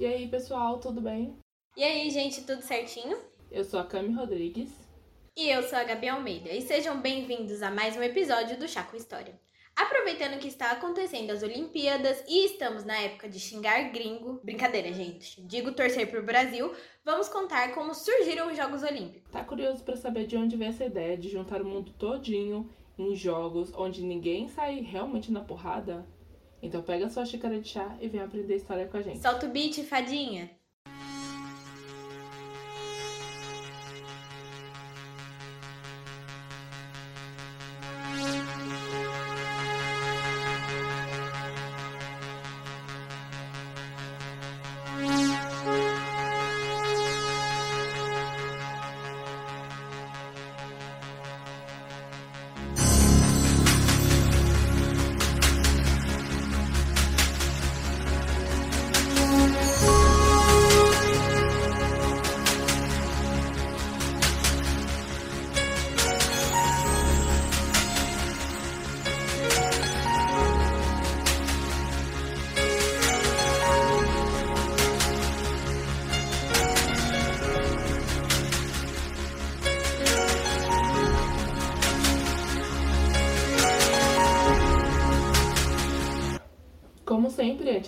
E aí, pessoal, tudo bem? E aí, gente, tudo certinho? Eu sou a Cami Rodrigues. E eu sou a Gabi Almeida. E sejam bem-vindos a mais um episódio do Chá com História. Aproveitando que está acontecendo as Olimpíadas e estamos na época de xingar gringo, brincadeira, gente, digo torcer pro Brasil, vamos contar como surgiram os Jogos Olímpicos. Tá curioso para saber de onde veio essa ideia de juntar o mundo todinho em jogos onde ninguém sai realmente na porrada? Então pega sua xícara de chá e vem aprender história com a gente. Solta o beat, fadinha!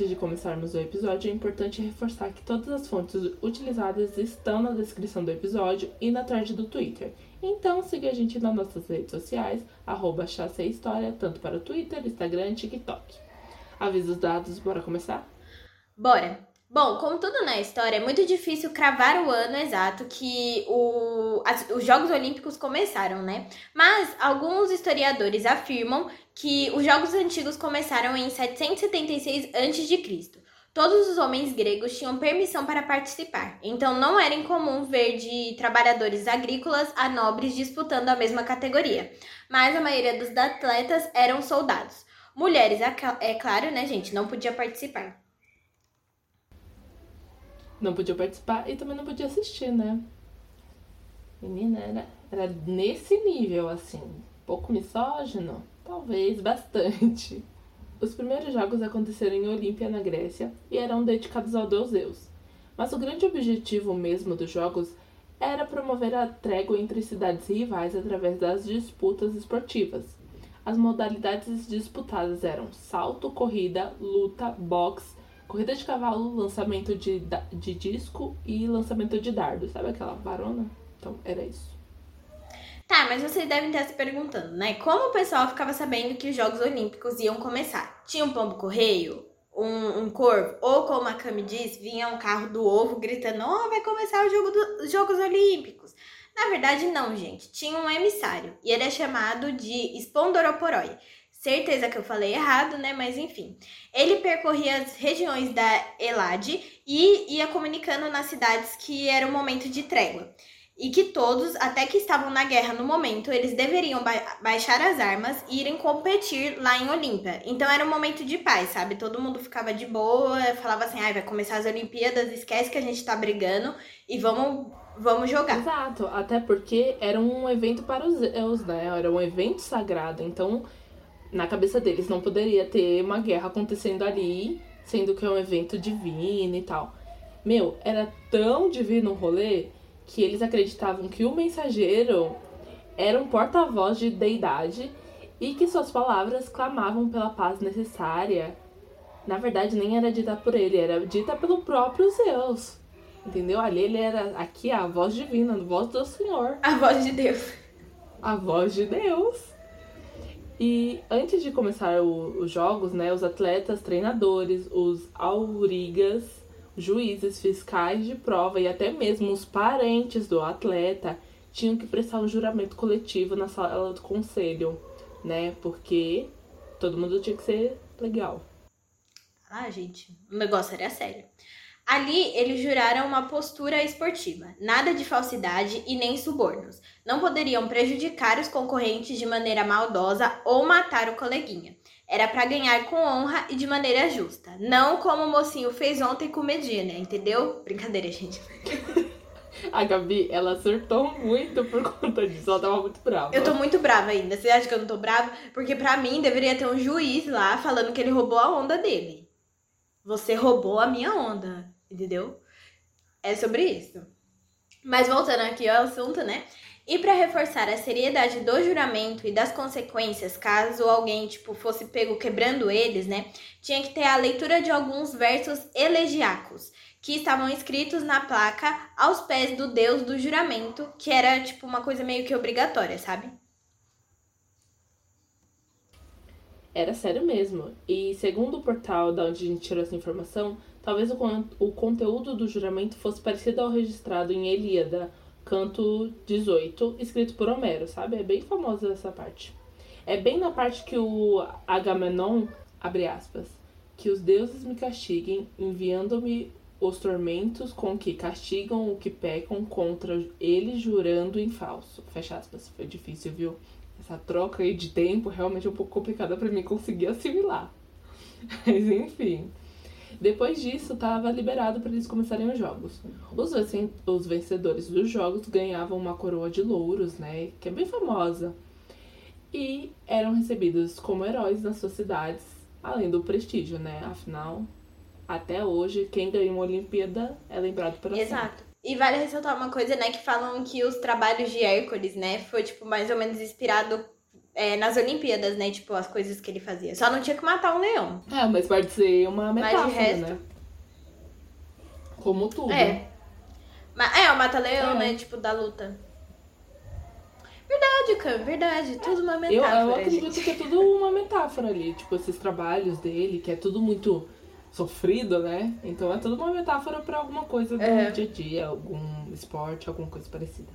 Antes de começarmos o episódio, é importante reforçar que todas as fontes utilizadas estão na descrição do episódio e na thread do Twitter. Então siga a gente nas nossas redes sociais, arroba História, tanto para o Twitter, Instagram e TikTok. Avisos dados, bora começar? Bora! Bom, como tudo na história, é muito difícil cravar o ano exato que o, as, os Jogos Olímpicos começaram, né? Mas alguns historiadores afirmam que os Jogos Antigos começaram em 776 a.C. Todos os homens gregos tinham permissão para participar, então não era incomum ver de trabalhadores agrícolas a nobres disputando a mesma categoria, mas a maioria dos atletas eram soldados. Mulheres, é claro, né, gente, não podia participar não podia participar e também não podia assistir, né? Menina, era, era nesse nível, assim. Pouco misógino? Talvez, bastante. Os primeiros jogos aconteceram em Olímpia, na Grécia, e eram dedicados ao deus Zeus. Mas o grande objetivo mesmo dos jogos era promover a trégua entre cidades rivais através das disputas esportivas. As modalidades disputadas eram salto, corrida, luta, boxe, Corrida de cavalo, lançamento de, de disco e lançamento de dardo. Sabe aquela varona? Então, era isso. Tá, mas vocês devem estar se perguntando, né? Como o pessoal ficava sabendo que os Jogos Olímpicos iam começar? Tinha um pombo correio? Um, um corvo? Ou como a Cami disse, vinha um carro do ovo gritando: Ó, oh, vai começar o jogo dos Jogos Olímpicos. Na verdade, não, gente. Tinha um emissário e ele é chamado de Spondoroporoi Certeza que eu falei errado, né? Mas enfim. Ele percorria as regiões da Elade e ia comunicando nas cidades que era o momento de trégua. E que todos, até que estavam na guerra no momento, eles deveriam ba baixar as armas e irem competir lá em Olímpia. Então era um momento de paz, sabe? Todo mundo ficava de boa, falava assim: ai, vai começar as Olimpíadas, esquece que a gente tá brigando e vamos vamos jogar. Exato, até porque era um evento para os Zeus, né? Era um evento sagrado. Então na cabeça deles não poderia ter uma guerra acontecendo ali, sendo que é um evento divino e tal. Meu, era tão divino o rolê que eles acreditavam que o mensageiro era um porta-voz de deidade e que suas palavras clamavam pela paz necessária. Na verdade, nem era dita por ele, era dita pelo próprio Zeus. Entendeu? Ali ele era aqui a voz divina, a voz do Senhor. A voz de Deus. A voz de Deus. E antes de começar o, os jogos, né, os atletas, treinadores, os aurigas, juízes, fiscais de prova e até mesmo os parentes do atleta tinham que prestar um juramento coletivo na sala do conselho, né? Porque todo mundo tinha que ser legal. Ah, gente, o negócio era sério. Ali, eles juraram uma postura esportiva, nada de falsidade e nem subornos. Não poderiam prejudicar os concorrentes de maneira maldosa ou matar o coleguinha. Era para ganhar com honra e de maneira justa, não como o mocinho fez ontem com Medina, entendeu? Brincadeira, gente. A Gabi, ela acertou muito por conta disso. Ela tava muito brava. Eu tô muito brava ainda. Você acha que eu não tô brava? Porque pra mim deveria ter um juiz lá falando que ele roubou a onda dele. Você roubou a minha onda. Entendeu? É sobre isso. Mas voltando aqui ao assunto, né? E para reforçar a seriedade do juramento e das consequências, caso alguém tipo fosse pego quebrando eles, né, tinha que ter a leitura de alguns versos elegiacos que estavam escritos na placa aos pés do deus do juramento, que era tipo uma coisa meio que obrigatória, sabe? Era sério mesmo. E segundo o portal da onde a gente tirou essa informação, talvez o, o conteúdo do juramento fosse parecido ao registrado em Elíada, canto 18, escrito por Homero, sabe? É bem famosa essa parte. É bem na parte que o Agamenon, abre aspas, que os deuses me castiguem, enviando-me os tormentos com que castigam o que pecam contra ele, jurando em falso. Fecha aspas. Foi difícil, viu? Essa troca aí de tempo realmente é um pouco complicada para mim conseguir assimilar. Mas enfim. Depois disso, estava liberado para eles começarem os jogos. Os, os vencedores dos jogos ganhavam uma coroa de louros, né? Que é bem famosa. E eram recebidos como heróis nas suas cidades, além do prestígio, né? Afinal, até hoje, quem ganha uma Olimpíada é lembrado por Exato. E vale ressaltar uma coisa, né? Que falam que os trabalhos de Hércules, né? Foi, tipo, mais ou menos inspirado é, nas Olimpíadas, né? Tipo, as coisas que ele fazia. Só não tinha que matar um leão. É, mas pode ser uma metáfora, resto... né? Como tudo. É. É, o mata-leão, é. né? Tipo, da luta. Verdade, Cam, verdade. Tudo uma metáfora. Eu, eu acredito gente. que é tudo uma metáfora ali. Tipo, esses trabalhos dele, que é tudo muito sofrido, né? Então é tudo uma metáfora para alguma coisa do é. dia a dia, algum esporte, alguma coisa parecida.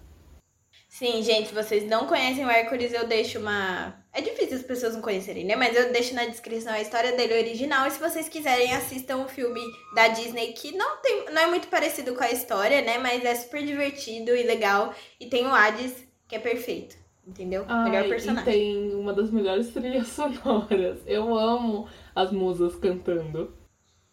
Sim, gente, se vocês não conhecem o Hércules, eu deixo uma. É difícil as pessoas não conhecerem, né? Mas eu deixo na descrição a história dele original. E se vocês quiserem, assistam o filme da Disney, que não, tem, não é muito parecido com a história, né? Mas é super divertido e legal. E tem o Hades, que é perfeito. Entendeu? Ai, Melhor personagem. E tem uma das melhores trilhas sonoras. Eu amo as musas cantando.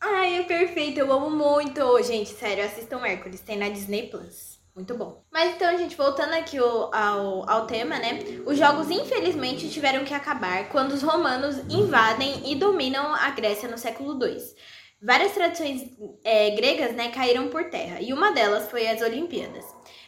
Ai, é perfeito. Eu amo muito. Gente, sério, assistam Hércules. Tem na Disney Plus. Muito bom. Mas então, gente, voltando aqui ao, ao, ao, tema, né? Os jogos, infelizmente, tiveram que acabar quando os romanos invadem e dominam a Grécia no século II. Várias tradições é, gregas né, caíram por terra, e uma delas foi as Olimpíadas.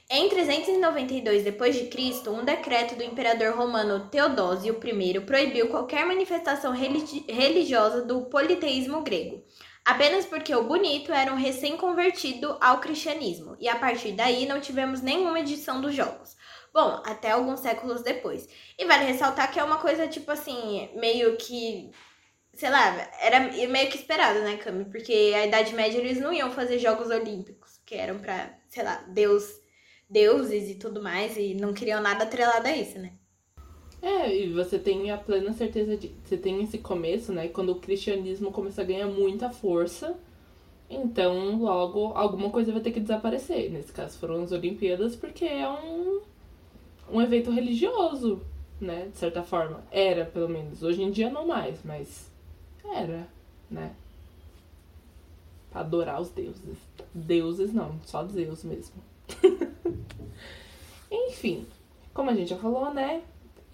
Em 392 d.C., um decreto do imperador romano Teodósio I proibiu qualquer manifestação religiosa do politeísmo grego apenas porque o Bonito era um recém-convertido ao cristianismo, e a partir daí não tivemos nenhuma edição dos jogos. Bom, até alguns séculos depois. E vale ressaltar que é uma coisa, tipo assim, meio que. Sei lá, era meio que esperado, né, Cami? Porque a Idade Média eles não iam fazer Jogos Olímpicos, que eram pra, sei lá, deus, deuses e tudo mais, e não queriam nada atrelado a isso, né? É, e você tem a plena certeza de. Você tem esse começo, né? Quando o cristianismo começa a ganhar muita força. Então, logo, alguma coisa vai ter que desaparecer. Nesse caso, foram as Olimpíadas, porque é um, um evento religioso, né? De certa forma. Era, pelo menos. Hoje em dia, não mais, mas era, né? Pra adorar os deuses. Deuses não, só Zeus mesmo. Enfim, como a gente já falou, né?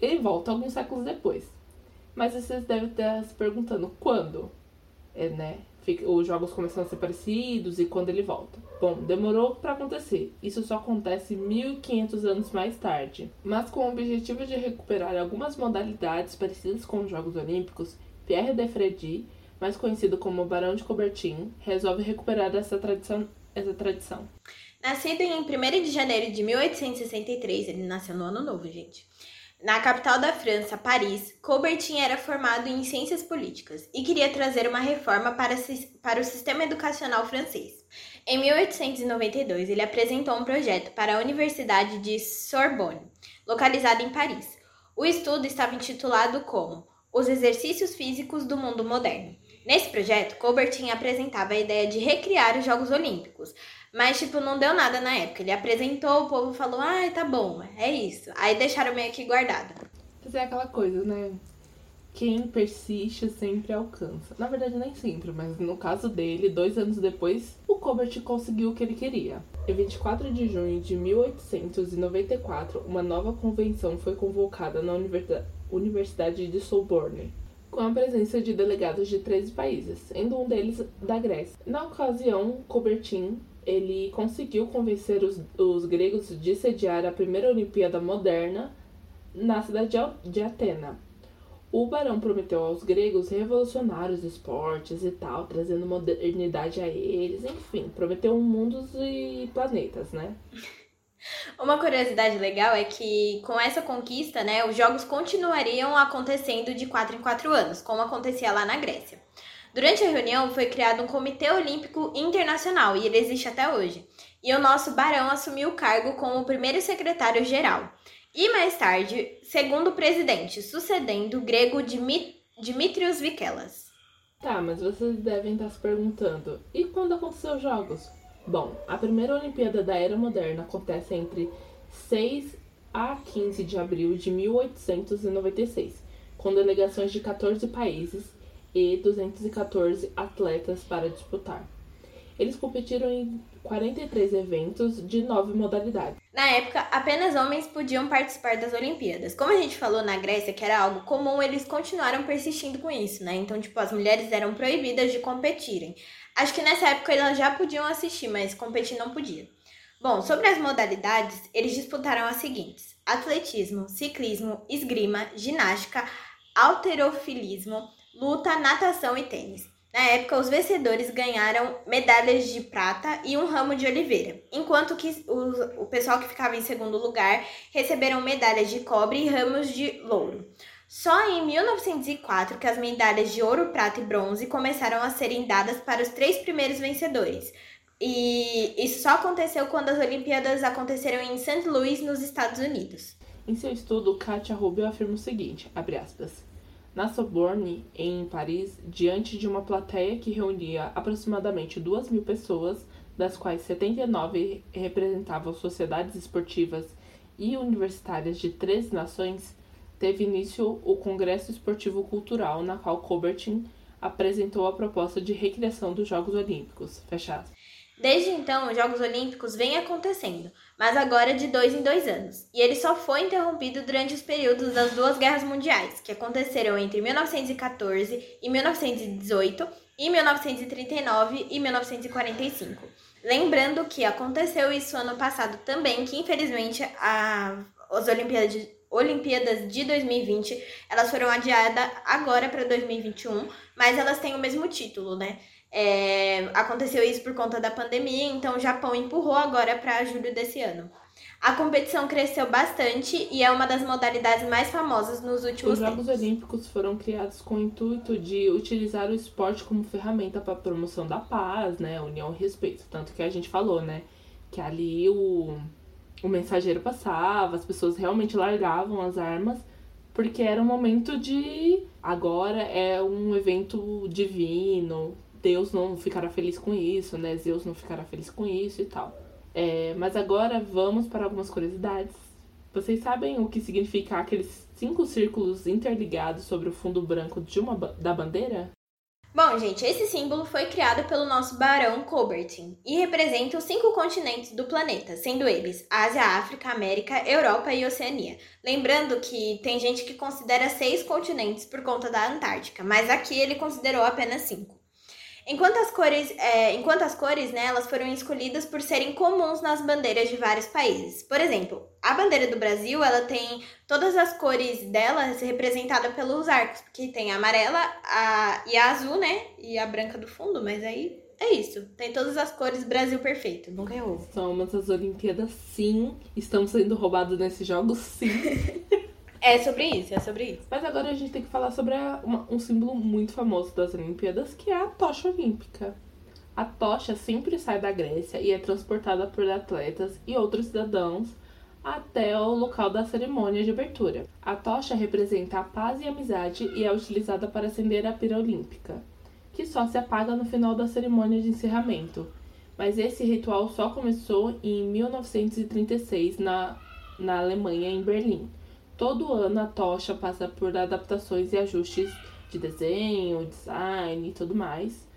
Ele volta alguns séculos depois. Mas vocês devem estar se perguntando quando, é, né? Os jogos começam a ser parecidos e quando ele volta. Bom, demorou para acontecer. Isso só acontece 1500 anos mais tarde. Mas com o objetivo de recuperar algumas modalidades parecidas com os Jogos Olímpicos, Pierre de Freddy, mais conhecido como Barão de Coubertin, resolve recuperar essa tradição. Essa tradição. Nascido em 1 de janeiro de 1863, ele nasceu no ano novo, gente. Na capital da França, Paris, Coubertin era formado em ciências políticas e queria trazer uma reforma para, para o sistema educacional francês. Em 1892, ele apresentou um projeto para a Universidade de Sorbonne, localizada em Paris. O estudo estava intitulado como Os Exercícios Físicos do Mundo Moderno. Nesse projeto, Coubertin apresentava a ideia de recriar os Jogos Olímpicos, mas, tipo, não deu nada na época. Ele apresentou, o povo falou, ah, tá bom, é isso. Aí deixaram meio que guardado. Mas é aquela coisa, né? Quem persiste sempre alcança. Na verdade, nem sempre, mas no caso dele, dois anos depois, o Colbert conseguiu o que ele queria. Em 24 de junho de 1894, uma nova convenção foi convocada na Universidade de Sorbonne com a presença de delegados de 13 países, sendo um deles da Grécia. Na ocasião, Coubertin ele conseguiu convencer os, os gregos de sediar a primeira Olimpíada moderna na cidade de Atena. O barão prometeu aos gregos revolucionar os esportes e tal, trazendo modernidade a eles, enfim, prometeu mundos e planetas, né? Uma curiosidade legal é que com essa conquista, né, os jogos continuariam acontecendo de 4 em 4 anos, como acontecia lá na Grécia. Durante a reunião foi criado um Comitê Olímpico Internacional e ele existe até hoje. E o nosso barão assumiu o cargo como primeiro secretário geral. E mais tarde, segundo presidente, sucedendo o grego Dimitrios Vikelas. Tá, mas vocês devem estar se perguntando: e quando aconteceu os jogos? Bom, a primeira Olimpíada da Era Moderna acontece entre 6 a 15 de abril de 1896, com delegações de 14 países e 214 atletas para disputar. Eles competiram em 43 eventos de nove modalidades. Na época, apenas homens podiam participar das Olimpíadas. Como a gente falou na Grécia, que era algo comum, eles continuaram persistindo com isso, né? Então, tipo, as mulheres eram proibidas de competirem. Acho que nessa época elas já podiam assistir, mas competir não podia. Bom, sobre as modalidades, eles disputaram as seguintes: atletismo, ciclismo, esgrima, ginástica, alterofilismo, luta, natação e tênis. Na época, os vencedores ganharam medalhas de prata e um ramo de oliveira, enquanto que o, o pessoal que ficava em segundo lugar receberam medalhas de cobre e ramos de louro. Só em 1904 que as medalhas de ouro, prata e bronze começaram a serem dadas para os três primeiros vencedores. E isso só aconteceu quando as Olimpíadas aconteceram em St. Louis, nos Estados Unidos. Em seu estudo, Katia Rubio afirma o seguinte, aspas, na Sorbonne, em Paris, diante de uma plateia que reunia aproximadamente duas mil pessoas, das quais 79 representavam sociedades esportivas e universitárias de três nações, teve início o Congresso Esportivo Cultural, na qual Coubertin apresentou a proposta de recriação dos Jogos Olímpicos. Fechado. Desde então, os Jogos Olímpicos vêm acontecendo, mas agora de dois em dois anos. E ele só foi interrompido durante os períodos das duas guerras mundiais, que aconteceram entre 1914 e 1918 e 1939 e 1945. Lembrando que aconteceu isso ano passado também, que infelizmente a, as Olimpíadas de, Olimpíadas de 2020 elas foram adiadas agora para 2021, mas elas têm o mesmo título, né? É, aconteceu isso por conta da pandemia, então o Japão empurrou agora para julho desse ano. A competição cresceu bastante e é uma das modalidades mais famosas nos últimos Os Jogos tempos. Olímpicos foram criados com o intuito de utilizar o esporte como ferramenta para a promoção da paz, né, união e respeito. Tanto que a gente falou, né, que ali o, o mensageiro passava, as pessoas realmente largavam as armas, porque era um momento de agora é um evento divino, Deus não ficará feliz com isso, né? Zeus não ficará feliz com isso e tal. É, mas agora vamos para algumas curiosidades. Vocês sabem o que significa aqueles cinco círculos interligados sobre o fundo branco de uma da bandeira? Bom, gente, esse símbolo foi criado pelo nosso barão Coubertin e representa os cinco continentes do planeta, sendo eles Ásia, África, América, Europa e Oceania. Lembrando que tem gente que considera seis continentes por conta da Antártica, mas aqui ele considerou apenas cinco. Enquanto as cores, é, enquanto as cores né, elas foram escolhidas por serem comuns nas bandeiras de vários países. Por exemplo, a bandeira do Brasil ela tem todas as cores dela representadas pelos arcos, porque tem a amarela a, e a azul, né? E a branca do fundo, mas aí é isso. Tem todas as cores Brasil perfeito. Nunca errou. Somos as Olimpíadas, sim. Estamos sendo roubados nesses jogos, sim. É sobre isso, é sobre isso. Mas agora a gente tem que falar sobre uma, um símbolo muito famoso das Olimpíadas, que é a tocha olímpica. A tocha sempre sai da Grécia e é transportada por atletas e outros cidadãos até o local da cerimônia de abertura. A tocha representa a paz e a amizade e é utilizada para acender a pira olímpica, que só se apaga no final da cerimônia de encerramento. Mas esse ritual só começou em 1936 na, na Alemanha, em Berlim Todo ano a tocha passa por adaptações e ajustes de desenho, design e tudo mais,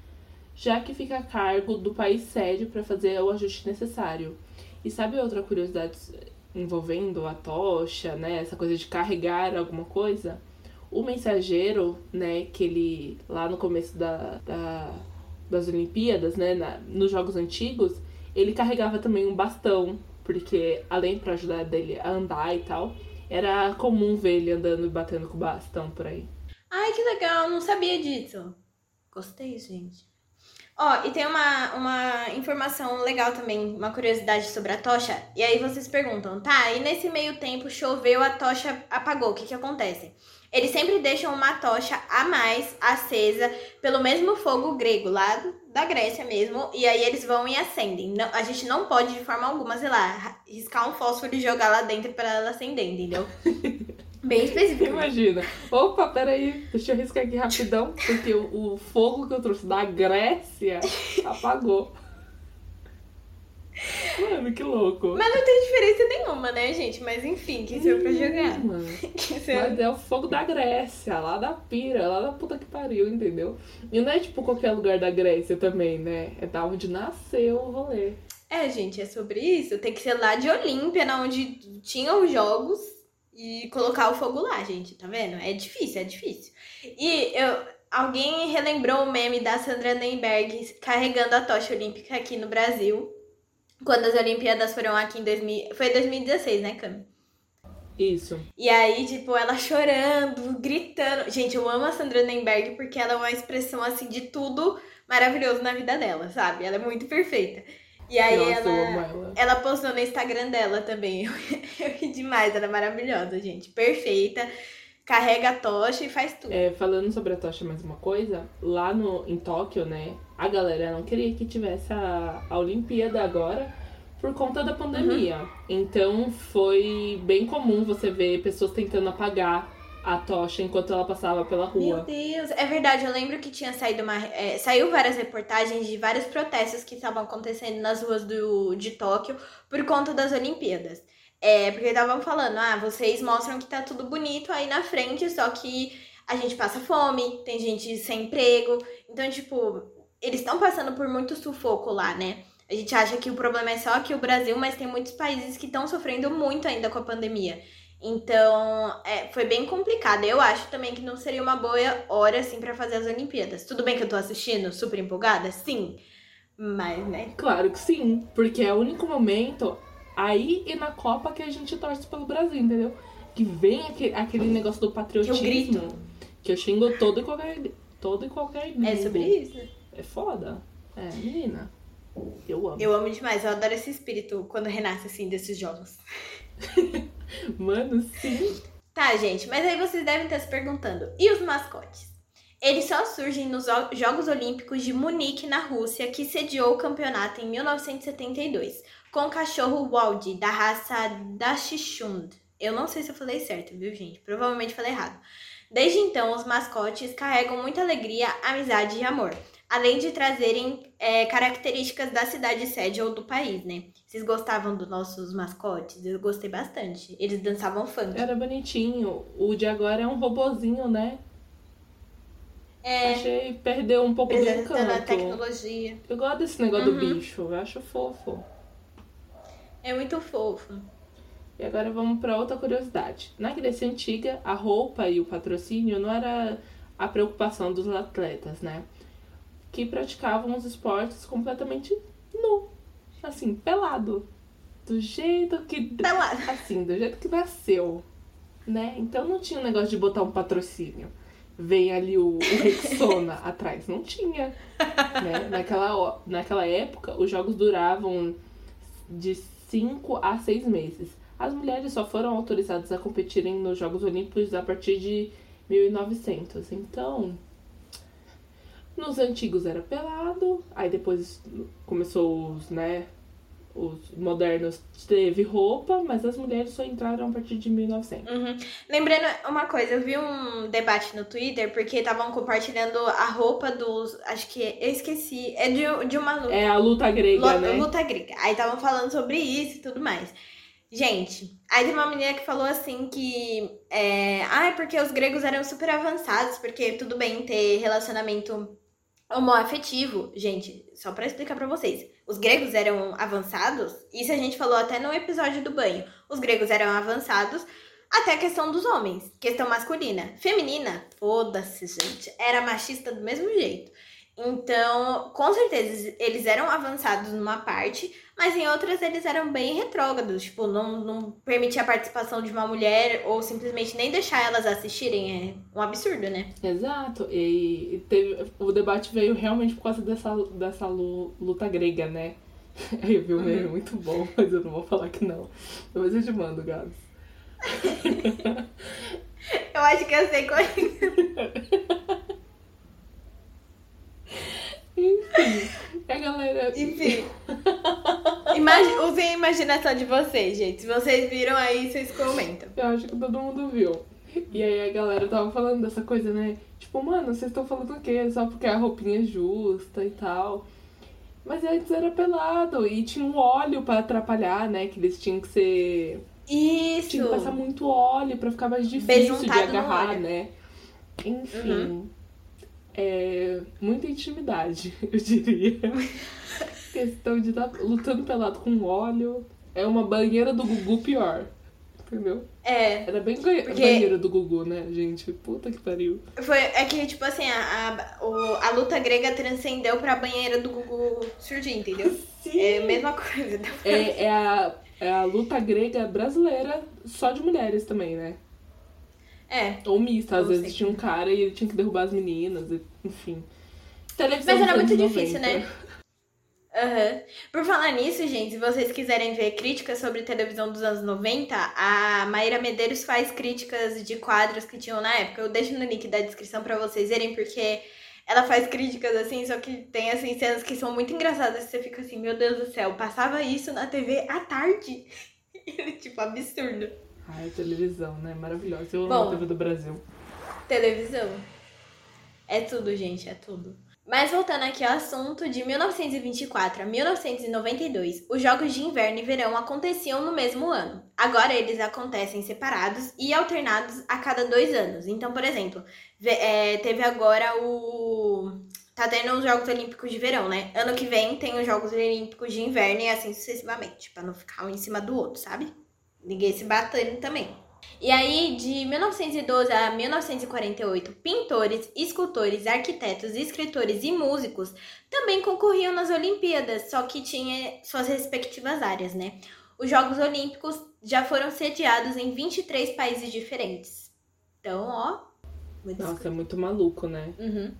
já que fica a cargo do país sede para fazer o ajuste necessário. E sabe outra curiosidade envolvendo a tocha, né? Essa coisa de carregar alguma coisa? O mensageiro, né, que ele lá no começo da, da das Olimpíadas, né, na, nos jogos antigos, ele carregava também um bastão, porque além para ajudar dele a andar e tal, era comum ver ele andando e batendo com bastão por aí. Ai, que legal, não sabia disso. Gostei, gente. Ó, e tem uma, uma informação legal também, uma curiosidade sobre a tocha. E aí vocês perguntam, tá, e nesse meio tempo choveu, a tocha apagou, o que que acontece? Eles sempre deixam uma tocha a mais acesa pelo mesmo fogo grego, lá da Grécia mesmo, e aí eles vão e acendem. Não, a gente não pode, de forma alguma, sei lá, riscar um fósforo e jogar lá dentro para ela acender, entendeu? Bem específico. Imagina. Opa, peraí, deixa eu riscar aqui rapidão, porque o, o fogo que eu trouxe da Grécia apagou. Mano, que louco. Mas não tem diferença nenhuma, né, gente? Mas enfim, que serve pra jogar. Mano. Mas é o fogo da Grécia, lá da pira, lá da puta que pariu, entendeu? E não é tipo qualquer lugar da Grécia também, né? É da onde nasceu o rolê. É, gente, é sobre isso. Tem que ser lá de Olímpia, onde tinham os jogos, e colocar o fogo lá, gente, tá vendo? É difícil, é difícil. E eu. Alguém relembrou o meme da Sandra Nemberg carregando a tocha olímpica aqui no Brasil. Quando as Olimpíadas foram aqui em 2000. Foi 2016, né, Cami? Isso. E aí, tipo, ela chorando, gritando. Gente, eu amo a Sandra Nemberg porque ela é uma expressão, assim, de tudo maravilhoso na vida dela, sabe? Ela é muito perfeita. E aí Nossa, ela, ela. ela postou no Instagram dela também. Eu, eu ri demais, ela é maravilhosa, gente. Perfeita. Carrega a tocha e faz tudo. É, falando sobre a tocha mais uma coisa, lá no, em Tóquio, né, a galera não queria que tivesse a, a Olimpíada agora por conta da pandemia. Uhum. Então foi bem comum você ver pessoas tentando apagar a tocha enquanto ela passava pela rua. Meu Deus, é verdade. Eu lembro que tinha saído uma. É, saiu várias reportagens de vários protestos que estavam acontecendo nas ruas do, de Tóquio por conta das Olimpíadas. É, porque estavam falando, ah, vocês mostram que tá tudo bonito aí na frente, só que a gente passa fome, tem gente sem emprego. Então, tipo, eles estão passando por muito sufoco lá, né? A gente acha que o problema é só aqui o Brasil, mas tem muitos países que estão sofrendo muito ainda com a pandemia. Então, é, foi bem complicado. Eu acho também que não seria uma boa hora, assim, para fazer as Olimpíadas. Tudo bem que eu tô assistindo, super empolgada? Sim. Mas, né? Claro que sim, porque é o único momento aí e na Copa que a gente torce pelo Brasil, entendeu? Que vem aquele, aquele negócio do patriotismo. Que eu grito. Que eu xingo todo e qualquer. Todo e qualquer. É sobre isso. É foda. É, menina. Eu amo. Eu amo demais. Eu adoro esse espírito quando renasce, assim, desses jogos. Mano, sim. Tá, gente. Mas aí vocês devem estar se perguntando. E os mascotes? Eles só surgem nos Jogos Olímpicos de Munique, na Rússia, que sediou o campeonato em 1972, com o cachorro Waldi, da raça Dachshund. Eu não sei se eu falei certo, viu, gente? Provavelmente falei errado. Desde então, os mascotes carregam muita alegria, amizade e amor, além de trazerem é, características da cidade sede ou do país, né? Vocês gostavam dos nossos mascotes? Eu gostei bastante. Eles dançavam funk. Era bonitinho. O de agora é um robozinho, né? É. Achei perdeu um pouco do a encanto. tecnologia. Eu gosto desse negócio Uhum. do bicho, eu acho fofo. É muito fofo. E agora vamos para outra curiosidade. Na Grécia Antiga, a roupa e o patrocínio não era a preocupação dos atletas, né? Que praticavam os esportes completamente nu. Assim, pelado. Do jeito que. Pelado. Assim, do jeito que nasceu. Né? Então não tinha o negócio de botar um patrocínio. Vem ali o, o Rexona atrás. Não tinha. Né? Naquela, naquela época, os jogos duravam de 5 a 6 meses. As mulheres só foram autorizadas a competirem nos Jogos Olímpicos a partir de 1900. Então, nos antigos era pelado, aí depois começou os, né, os modernos teve roupa, mas as mulheres só entraram a partir de 1900. Uhum. Lembrando uma coisa, eu vi um debate no Twitter porque estavam compartilhando a roupa dos. Acho que. Eu esqueci. É de, de uma luta. É a luta grega, Lu- né? Luta grega. Aí estavam falando sobre isso e tudo mais. Gente, aí tem uma menina que falou assim que. É, ah, é porque os gregos eram super avançados, porque tudo bem ter relacionamento homoafetivo. Gente, só pra explicar pra vocês. Os gregos eram avançados, isso a gente falou até no episódio do banho. Os gregos eram avançados até a questão dos homens, questão masculina. Feminina, foda-se, gente, era machista do mesmo jeito. Então, com certeza, eles eram avançados numa parte, mas em outras eles eram bem retrógrados. Tipo, não, não permitia a participação de uma mulher ou simplesmente nem deixar elas assistirem. É um absurdo, né? Exato. E teve, o debate veio realmente por causa dessa, dessa luta grega, né? Aí eu vi um meme muito bom, mas eu não vou falar que não. Depois eu te mando, Gabs. eu acho que eu sei qual é. Enfim, a galera. Enfim. Usem a imaginação de vocês, gente. Se vocês viram aí, vocês comentam. Eu acho que todo mundo viu. E aí a galera tava falando dessa coisa, né? Tipo, mano, vocês estão falando o quê? Só porque a roupinha é justa e tal. Mas antes era pelado e tinha um óleo para atrapalhar, né? Que eles tinham que ser. Isso! Tinha que passar muito óleo para ficar mais difícil de agarrar, né? Enfim. Uhum é, muita intimidade, eu diria. Questão de estar tá lutando pelado com óleo. É uma banheira do Gugu pior. Entendeu? É. Era bem porque... banheira do Gugu, né, gente? Puta que pariu. Foi, é que, tipo assim, a, a, o, a luta grega transcendeu pra banheira do Gugu surgir, entendeu? Sim. É a mesma coisa. É, é, a, é a luta grega brasileira só de mulheres também, né? É. Ou mista, às vezes tinha um cara e ele tinha que derrubar as meninas, enfim. Televisão Mas era muito difícil, né? Uhum. Por falar nisso, gente, se vocês quiserem ver críticas sobre televisão dos anos 90, a Maíra Medeiros faz críticas de quadros que tinham na época. Eu deixo no link da descrição para vocês verem, porque ela faz críticas assim, só que tem assim cenas que são muito engraçadas. Você fica assim, meu Deus do céu, passava isso na TV à tarde. tipo, absurdo. Ai, televisão, né? Maravilhosa. Eu amo a TV do Brasil. Televisão. É tudo, gente, é tudo. Mas voltando aqui ao assunto, de 1924 a 1992, os Jogos de Inverno e Verão aconteciam no mesmo ano. Agora eles acontecem separados e alternados a cada dois anos. Então, por exemplo, é, teve agora o. Tá tendo os Jogos Olímpicos de Verão, né? Ano que vem tem os Jogos Olímpicos de Inverno e assim sucessivamente, para não ficar um em cima do outro, sabe? Ninguém se batendo também. E aí, de 1912 a 1948, pintores, escultores, arquitetos, escritores e músicos também concorriam nas Olimpíadas, só que tinha suas respectivas áreas, né? Os Jogos Olímpicos já foram sediados em 23 países diferentes. Então, ó. Nossa, é muito maluco, né? Uhum.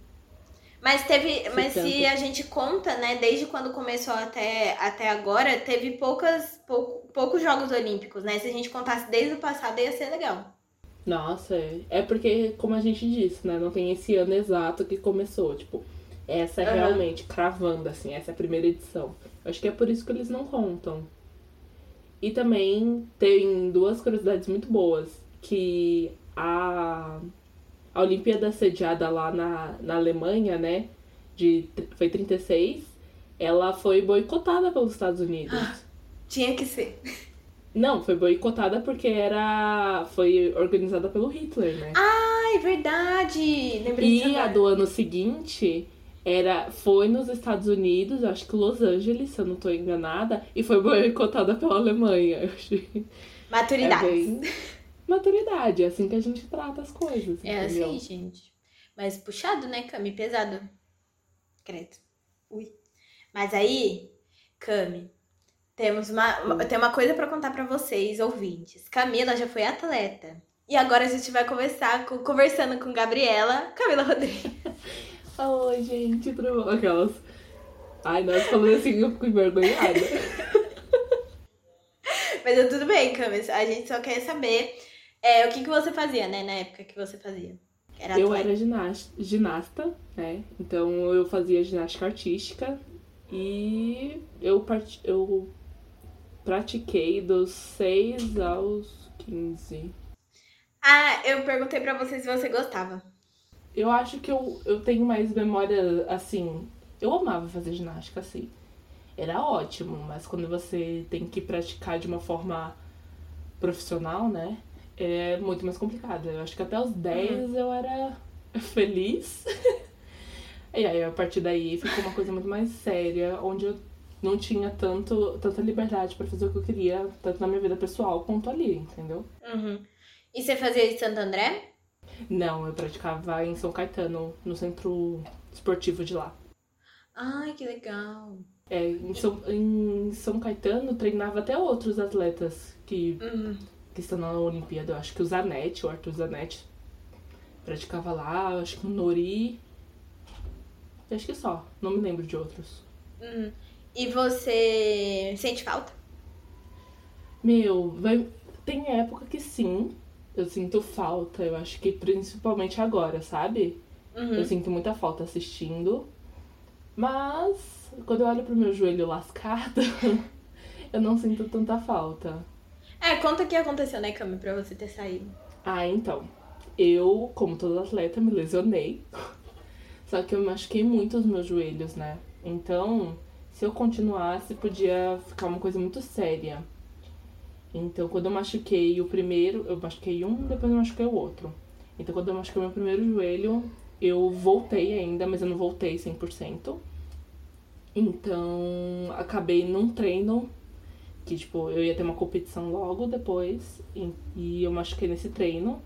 Mas teve. mas se a gente conta, né, desde quando começou até, até agora, teve poucas, pou, poucos Jogos Olímpicos, né? Se a gente contasse desde o passado, ia ser legal. Nossa, é, é porque, como a gente disse, né? Não tem esse ano exato que começou. Tipo, essa é uhum. realmente cravando, assim, essa é a primeira edição. Acho que é por isso que eles não contam. E também tem duas curiosidades muito boas. Que a a Olimpíada sediada lá na, na Alemanha, né? De, foi 36, ela foi boicotada pelos Estados Unidos. Ah, tinha que ser. Não, foi boicotada porque era. Foi organizada pelo Hitler, né? Ah, é verdade! Lembrei e a do ano seguinte era, foi nos Estados Unidos, acho que Los Angeles, se eu não tô enganada, e foi boicotada pela Alemanha. Eu achei. Maturidade. É bem maturidade. É assim que a gente trata as coisas. É entendeu? assim, gente. Mas puxado, né, Cami? Pesado. Credo. Ui. Mas aí, Cami, temos uma, tem uma coisa para contar para vocês, ouvintes. Camila já foi atleta. E agora a gente vai conversar com, conversando com Gabriela, Camila Rodrigues. Oi, gente, tudo bom? Aquelas. Ai, nós falando assim, eu fico envergonhada. Mas tudo bem, Camis. A gente só quer saber é, o que, que você fazia, né, na época que você fazia? Era eu era ginasta, ginasta, né? Então eu fazia ginástica artística e eu, part... eu pratiquei dos 6 aos 15. Ah, eu perguntei pra você se você gostava. Eu acho que eu, eu tenho mais memória, assim. Eu amava fazer ginástica, assim. Era ótimo, mas quando você tem que praticar de uma forma profissional, né? É muito mais complicado. Eu acho que até os 10 uhum. eu era feliz. e aí, a partir daí, ficou uma coisa muito mais séria, onde eu não tinha tanto, tanta liberdade para fazer o que eu queria, tanto na minha vida pessoal quanto ali, entendeu? Uhum. E você fazia em Santo André? Não, eu praticava em São Caetano, no centro esportivo de lá. Ai, que legal. É, em São, em São Caetano treinava até outros atletas que, Uhum. Que estão na Olimpíada. Eu acho que o Zanetti, o Arthur Zanetti, praticava lá. Eu acho que o Nori. Eu acho que só. Não me lembro de outros. Uhum. E você sente falta? Meu, vai... tem época que sim, eu sinto falta. Eu acho que principalmente agora, sabe? Uhum. Eu sinto muita falta assistindo. Mas quando eu olho pro meu joelho lascado, eu não sinto tanta falta. É, conta o que aconteceu, né, Cami, pra você ter saído. Ah, então. Eu, como todo atleta, me lesionei. Só que eu machuquei muito os meus joelhos, né? Então, se eu continuasse, podia ficar uma coisa muito séria. Então, quando eu machuquei o primeiro, eu machuquei um, depois eu machuquei o outro. Então, quando eu machuquei meu primeiro joelho, eu voltei ainda, mas eu não voltei 100%. Então, acabei num treino que, tipo, eu ia ter uma competição logo depois e, e eu machuquei nesse treino.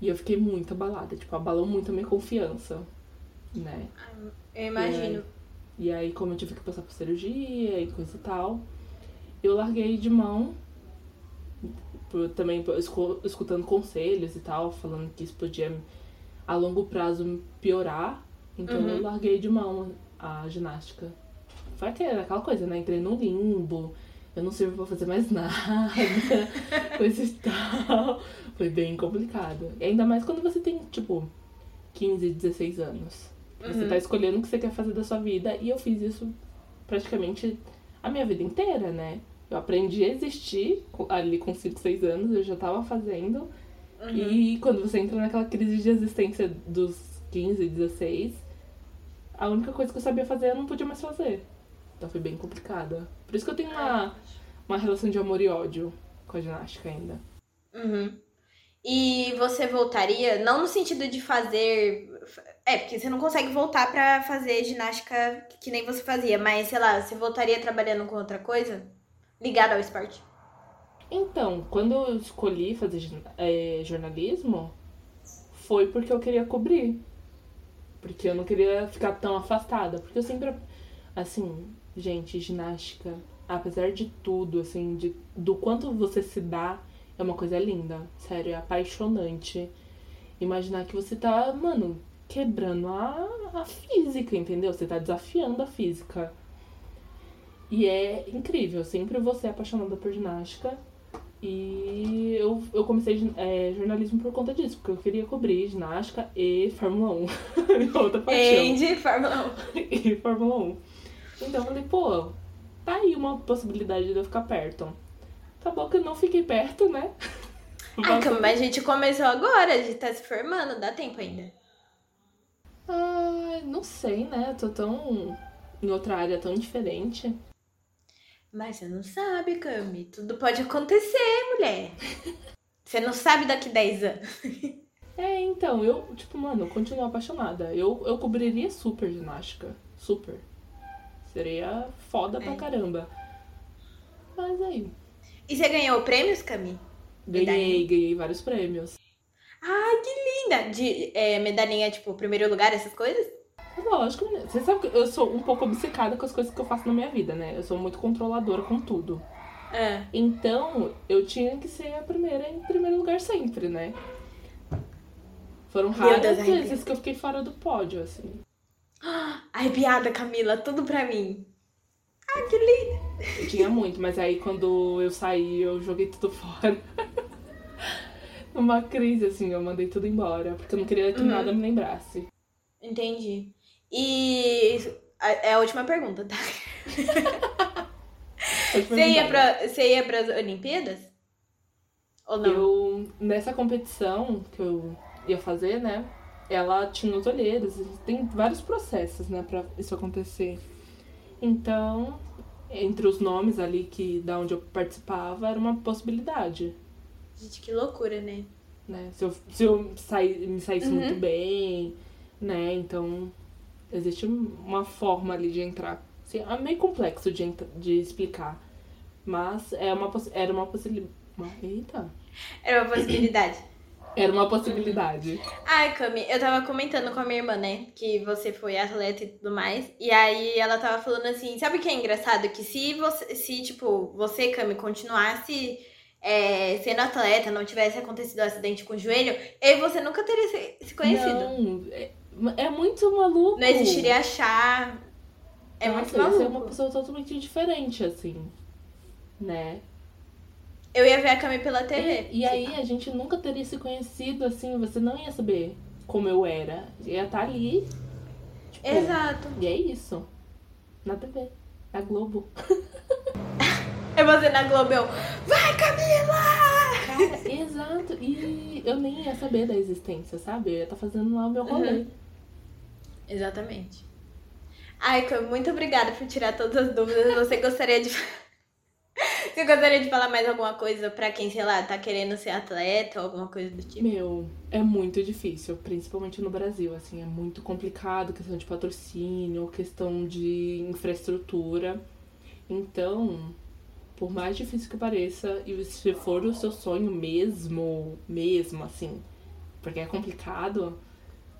E eu fiquei muito abalada, tipo, abalou muito a minha confiança, né? Eu imagino. E aí, como eu tive que passar por cirurgia e coisa e tal, eu larguei de mão, por- também escutando conselhos e tal, falando que isso podia a longo prazo piorar. Então Uhum. eu larguei de mão a ginástica. Foi aquela, aquela coisa, né? Entrei no limbo, eu não sirvo pra fazer mais nada, coisa e tal. Foi bem complicado. E ainda mais quando você tem, tipo, 15, 16 anos. Você Uhum. tá escolhendo o que você quer fazer da sua vida e eu fiz isso praticamente a minha vida inteira, né? Eu aprendi a existir ali com 5, 6 anos, eu já tava fazendo. Uhum. E quando você entra naquela crise de existência dos 15, 16, a única coisa que eu sabia fazer eu não podia mais fazer. Então foi bem complicada. Por isso que eu tenho uma, uma relação de amor e ódio com a ginástica ainda. Uhum. E você voltaria, não no sentido de fazer. É, porque você não consegue voltar pra fazer ginástica que nem você fazia, mas sei lá, você voltaria trabalhando com outra coisa ligada ao esporte? Então, quando eu escolhi fazer eh, jornalismo, foi porque eu queria cobrir. Porque eu não queria ficar tão afastada. Porque eu sempre. Assim, gente, ginástica, apesar de tudo, assim, de, do quanto você se dá, é uma coisa linda. Sério, é apaixonante. Imaginar que você tá, mano, quebrando a, a física, entendeu? Você tá desafiando a física. E é incrível, sempre vou ser apaixonada por ginástica. E eu, eu comecei é, jornalismo por conta disso, porque eu queria cobrir ginástica e Fórmula 1. Minha outra paixão. Andy, Fórmula E Fórmula 1. Então eu falei, pô, tá aí uma possibilidade de eu ficar perto. Acabou que eu não fiquei perto, né? 1. Ah, Cami, mas a gente começou agora, a gente tá se formando, dá tempo ainda. Ah, não sei, né? Eu tô tão. em outra área tão diferente. Mas você não sabe, Cami. Tudo pode acontecer, mulher. Você não sabe daqui 10 anos. É, então, eu, tipo, mano, eu continuo apaixonada. Eu, eu cobriria super ginástica. Super. Seria foda pra É. caramba. Mas aí, E você ganhou prêmios, Cami? ganhei, ganhei vários prêmios. Ai, que linda! De é, medalhinha, tipo, primeiro lugar, essas coisas? Lógico, né? Você sabe que eu sou um pouco obcecada com as coisas que eu faço na minha vida, né? Eu sou muito controladora com tudo. É. Então, eu tinha que ser a primeira em primeiro lugar sempre, né? Foram raras arrepio. vezes que eu fiquei fora do pódio, assim. Arrepiada, Camila, tudo pra mim. Ai, que lindo! Eu tinha muito, mas aí quando eu saí, eu joguei tudo fora. Numa crise, assim, eu mandei tudo embora, porque eu não queria que Uhum. nada me lembrasse. Entendi. E é a última pergunta, tá? Você ia, pra, você ia pras Olimpíadas? Ou não? Eu, nessa competição que eu ia fazer, né? Ela tinha os olheiros, tem vários processos, né, pra isso acontecer. Então, entre os nomes ali que da onde eu participava, era uma possibilidade, Gente, que loucura, né? né? Se eu, se eu saí, me saísse Uhum. muito bem, né? Então, existe uma forma ali de entrar. Assim, é meio complexo de, de explicar. Mas é uma, era uma, Uma- Eita. Era uma possibilidade. Era uma possibilidade. Ai, Cami, eu tava comentando com a minha irmã, né? Que você foi atleta e tudo mais. E aí ela tava falando assim, sabe o que é engraçado? Que se você, se, tipo, você, Cami, continuasse é, sendo atleta, não tivesse acontecido o acidente com o joelho, eu e você nunca teria se, se conhecido. Não, é, é muito maluco. Não existiria achar. É Nossa, muito Você é maluco. uma pessoa totalmente diferente, assim. Né? Eu ia ver a Cami pela TV. E, e aí a gente nunca teria se conhecido, assim, você não ia saber como eu era. Ia estar ali. Tipo, Exato. E é isso. Na TV. Na Globo. É você na Globo, eu, vai Camila! Cara, exato. E eu nem ia saber da existência, sabe? Eu ia estar fazendo lá o meu rolê. Uhum. Exatamente. Ai, Cami, muito obrigada por tirar todas as dúvidas. Você gostaria de. Você gostaria de falar mais alguma coisa pra quem, sei lá, tá querendo ser atleta ou alguma coisa do tipo? Meu, é muito difícil, principalmente no Brasil, assim, é muito complicado, questão de patrocínio, questão de infraestrutura. Então, por mais difícil que pareça, e se for o seu sonho mesmo, mesmo, assim, porque é complicado,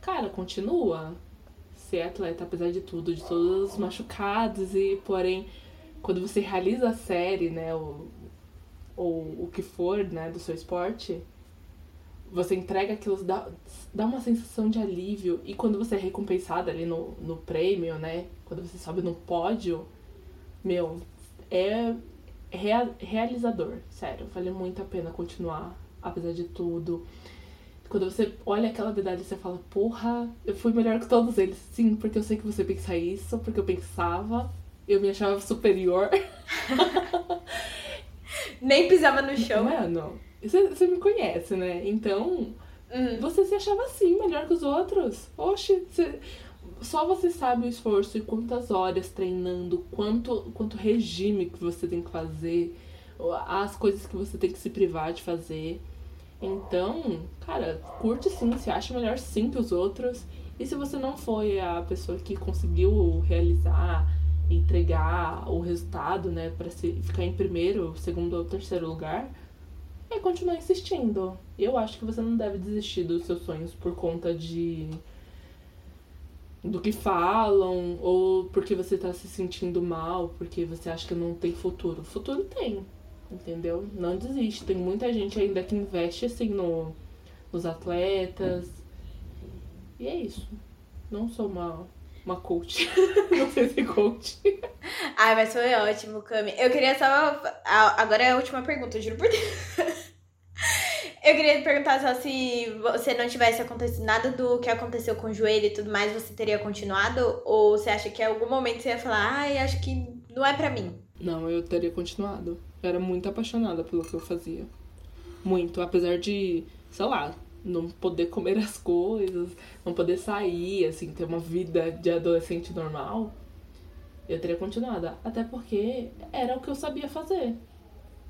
cara, continua. Ser atleta, apesar de tudo, de todos os machucados e, porém, quando você realiza a série, né, ou, ou o que for, né, do seu esporte, você entrega aquilo, dá, dá uma sensação de alívio. E quando você é recompensado ali no, no prêmio, né? Quando você sobe no pódio, meu, é rea- realizador, sério. Vale muito a pena continuar, apesar de tudo. Quando você olha aquela medalha, você fala, porra, eu fui melhor que todos eles. Sim, porque eu sei que você pensa isso, porque eu pensava, eu me achava superior. Nem pisava no chão. Mano, você, você me conhece, né? Então, Uhum. Você se achava assim, melhor que os outros. Oxe, você- só você sabe o esforço e quantas horas treinando, quanto, quanto regime que você tem que fazer, as coisas que você tem que se privar de fazer. Então, cara, curte sim, se acha melhor sim que os outros. E se você não foi a pessoa que conseguiu realizar, entregar o resultado, né, para ficar em primeiro, segundo ou terceiro lugar, é continuar insistindo. Eu acho que você não deve desistir dos seus sonhos por conta de do que falam ou porque você tá se sentindo mal, porque você acha que não tem futuro. Futuro tem, entendeu? Não desiste. Tem muita gente ainda que investe assim no nos atletas. E é isso. Não sou uma uma coach. não sei se coach. Ai, mas foi ótimo, Cami. Eu queria só. Agora é a última pergunta, juro por Deus. Eu queria perguntar só se você não tivesse acontecido nada do que aconteceu com o joelho e tudo mais, você teria continuado? Ou você acha que em algum momento você ia falar, ai, acho que não é pra mim? Não, eu teria continuado. Eu era muito apaixonada pelo que eu fazia. Muito. Apesar de, sei lá, não poder comer as coisas, não poder sair, assim, ter uma vida de adolescente normal, eu teria continuado. Até porque era o que eu sabia fazer.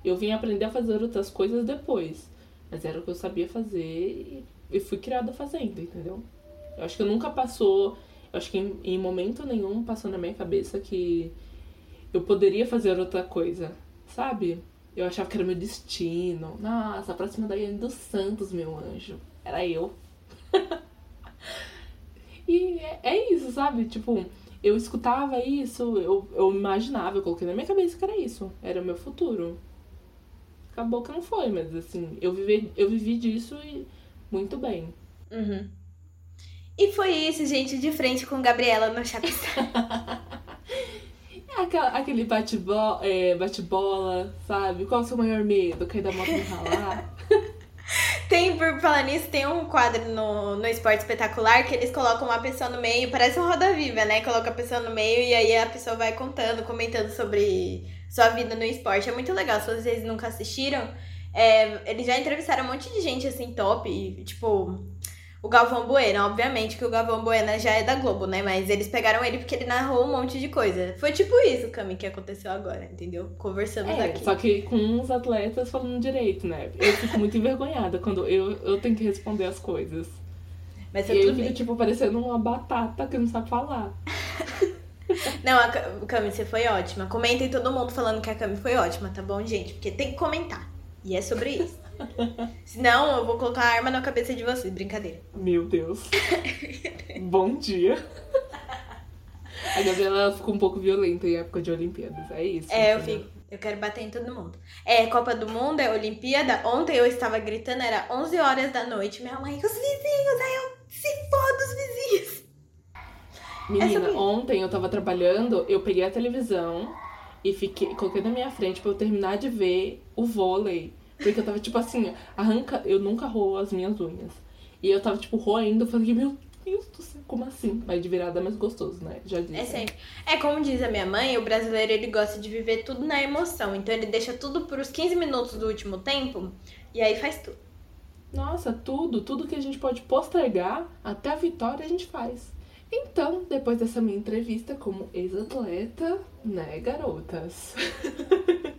Eu vim aprender a fazer outras coisas depois. Mas era o que eu sabia fazer e- fui criada fazendo, entendeu? Eu acho que nunca passou. Eu acho que em, em momento nenhum passou na minha cabeça que eu poderia fazer outra coisa, sabe? Eu achava que era meu destino. Nossa, a próxima Daiane dos Santos, meu anjo. Era eu. e é, é isso, sabe? Tipo, eu escutava isso, eu, eu imaginava, eu coloquei na minha cabeça que era isso. Era o meu futuro. Acabou que não foi, mas assim, eu vivi, eu vivi disso e muito bem. Uhum. E foi isso, gente, de frente com Gabriela no Chapisão. É aquela- aquele bate-bola, é, bate-bola, sabe? Qual é o seu maior medo? Cair da moto e ralar? Tem, por falar nisso, tem um quadro no, no Esporte Espetacular que eles colocam uma pessoa no meio, parece um Roda Viva, né? Coloca a pessoa no meio e aí a pessoa vai contando, comentando sobre sua vida no esporte. É muito legal, se vocês nunca assistiram. é, eles já entrevistaram um monte de gente assim, top, e, tipo. O Galvão Bueno, obviamente que o Galvão Bueno já é da Globo, né? Mas eles pegaram ele porque ele narrou um monte de coisa. Foi tipo isso, Cami, que aconteceu agora, entendeu? Conversamos É, aqui. só que com os atletas falando direito, né? Eu fico muito envergonhada quando eu, eu tenho que responder as coisas. Mas E aí eu tudo fico, tipo, parecendo uma batata que não sabe falar. Não, a Ca- Cami, você foi ótima. Comentem todo mundo falando que a Cami foi ótima, tá bom, gente? Porque tem que comentar. E é sobre isso. Senão, eu vou colocar a arma na cabeça de vocês. Brincadeira. Meu Deus. Bom dia. A Gabriela ficou um pouco violenta em época de Olimpíadas. É isso. É, eu fico. Eu quero bater em todo mundo. É, Copa do Mundo, é Olimpíada. Ontem eu estava gritando, era 11 horas da noite. Minha mãe, os vizinhos, aí eu, se foda os vizinhos. Menina, isso. ontem eu tava trabalhando, eu peguei a televisão e fiquei, coloquei na minha frente pra eu terminar de ver o vôlei. Porque eu tava, tipo assim, arranca. Eu nunca roo as minhas unhas. E eu tava, tipo, roendo. Eu falei, meu Deus do céu, como assim? Mas de virada é mais gostoso, né? Já disse. É sempre. É como diz a minha mãe, o brasileiro ele gosta de viver tudo na emoção. Então ele deixa tudo pros 15 minutos do último tempo e aí faz tudo. Nossa, tudo, tudo que a gente pode postergar até a vitória a gente faz. Então, depois dessa minha entrevista como ex-atleta, né, garotas?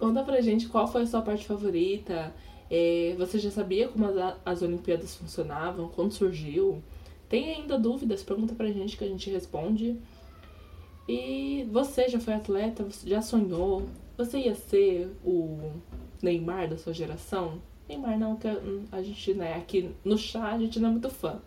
Conta pra gente qual foi a sua parte favorita. É, você já sabia como as, as Olimpíadas funcionavam? Quando surgiu? Tem ainda dúvidas? Pergunta pra gente que a gente responde. E você já foi atleta? Já sonhou? Você ia ser o Neymar da sua geração? Neymar não, que a gente, né, aqui no chá a gente não é muito fã.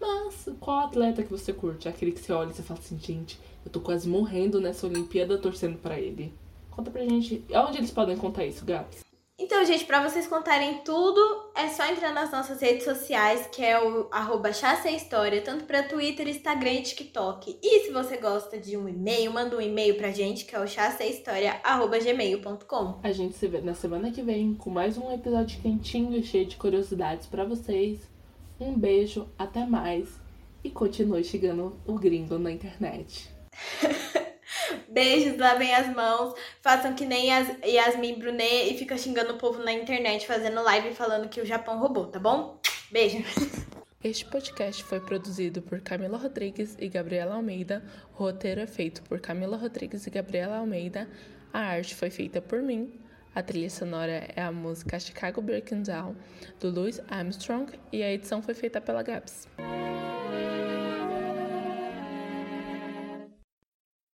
Mas qual atleta que você curte? Aquele que você olha e você fala assim, gente, eu tô quase morrendo nessa Olimpíada torcendo pra ele. Conta pra gente. Onde eles podem contar isso, Gabs? Então, gente, pra vocês contarem tudo, é só entrar nas nossas redes sociais, que é o arroba História, tanto pra Twitter, Instagram e TikTok. E se você gosta de um e-mail, manda um e-mail pra gente, que é o chassehistoria.gmail.com. A gente se vê na semana que vem com mais um episódio quentinho e cheio de curiosidades pra vocês. Um beijo, até mais e continue chegando o gringo na internet. Beijos, lavem as mãos, façam que nem Yas- Yasmin Brunet e fica xingando o povo na internet, fazendo live falando que o Japão roubou, tá bom? Beijo. Este podcast foi produzido por Camila Rodrigues e Gabriela Almeida. O roteiro é feito por Camila Rodrigues e Gabriela Almeida. A arte foi feita por mim. A trilha sonora é a música Chicago Breaking Down, do Louis Armstrong. E a edição foi feita pela Gabs.